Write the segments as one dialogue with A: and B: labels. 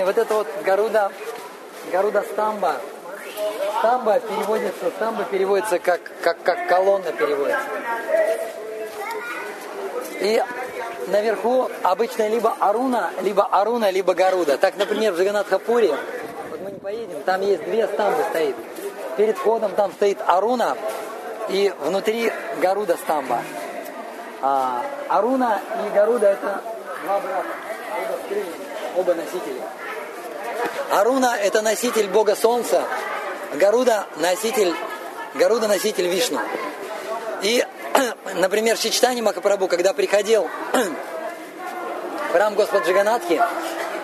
A: Вот это вот Гаруда, Гаруда Стамба. Стамба переводится, стамба переводится как, как, как колонна переводится. И наверху обычно либо Аруна, либо Аруна, либо Гаруда. Так, например, в Джаганатхапуре, вот мы не поедем, там есть две стамбы стоит. Перед входом там стоит Аруна, и внутри Гаруда стамба. А, Аруна и Гаруда это два брата, оба оба носители. Аруна это носитель бога солнца, Гаруда носитель, Гаруда носитель Вишну. И, например, Чичтани Махапрабху, когда приходил в храм Господа Джаганатхи,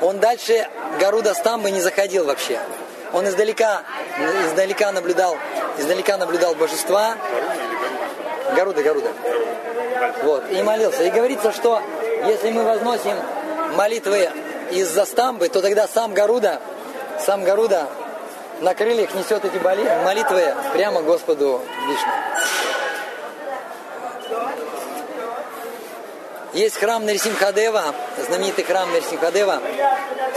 A: он дальше Гаруда Стамбы не заходил вообще. Он издалека, издалека наблюдал, издалека наблюдал божества. Гаруда, Гаруда. Вот, и молился. И говорится, что если мы возносим молитвы из-за стамбы, то тогда сам Гаруда, сам Гаруда на крыльях несет эти молитвы прямо Господу Вишну. Есть храм Нарисимхадева, знаменитый храм Нарисимхадева,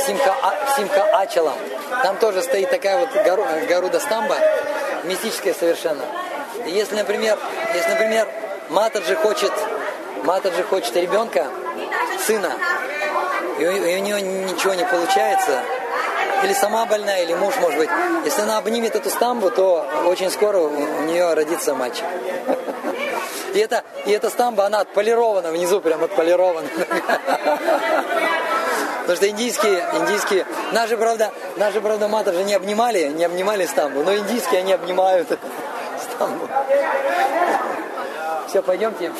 A: Симха, а, Симха Ачалам. Там тоже стоит такая вот гору, Гаруда Стамба, мистическая совершенно. И если, например, если, например, Матаджи хочет, Матаджи хочет ребенка, сына, и у, и у нее ничего не получается, или сама больная, или муж, может быть. Если она обнимет эту стамбу, то очень скоро у нее родится мальчик. И это, и эта стамба, она отполирована, внизу прям отполирована. Потому что индийские, индийские, наши, правда, наши, правда, матов же не обнимали, не обнимали стамбу, но индийские они обнимают стамбу. Все, пойдемте.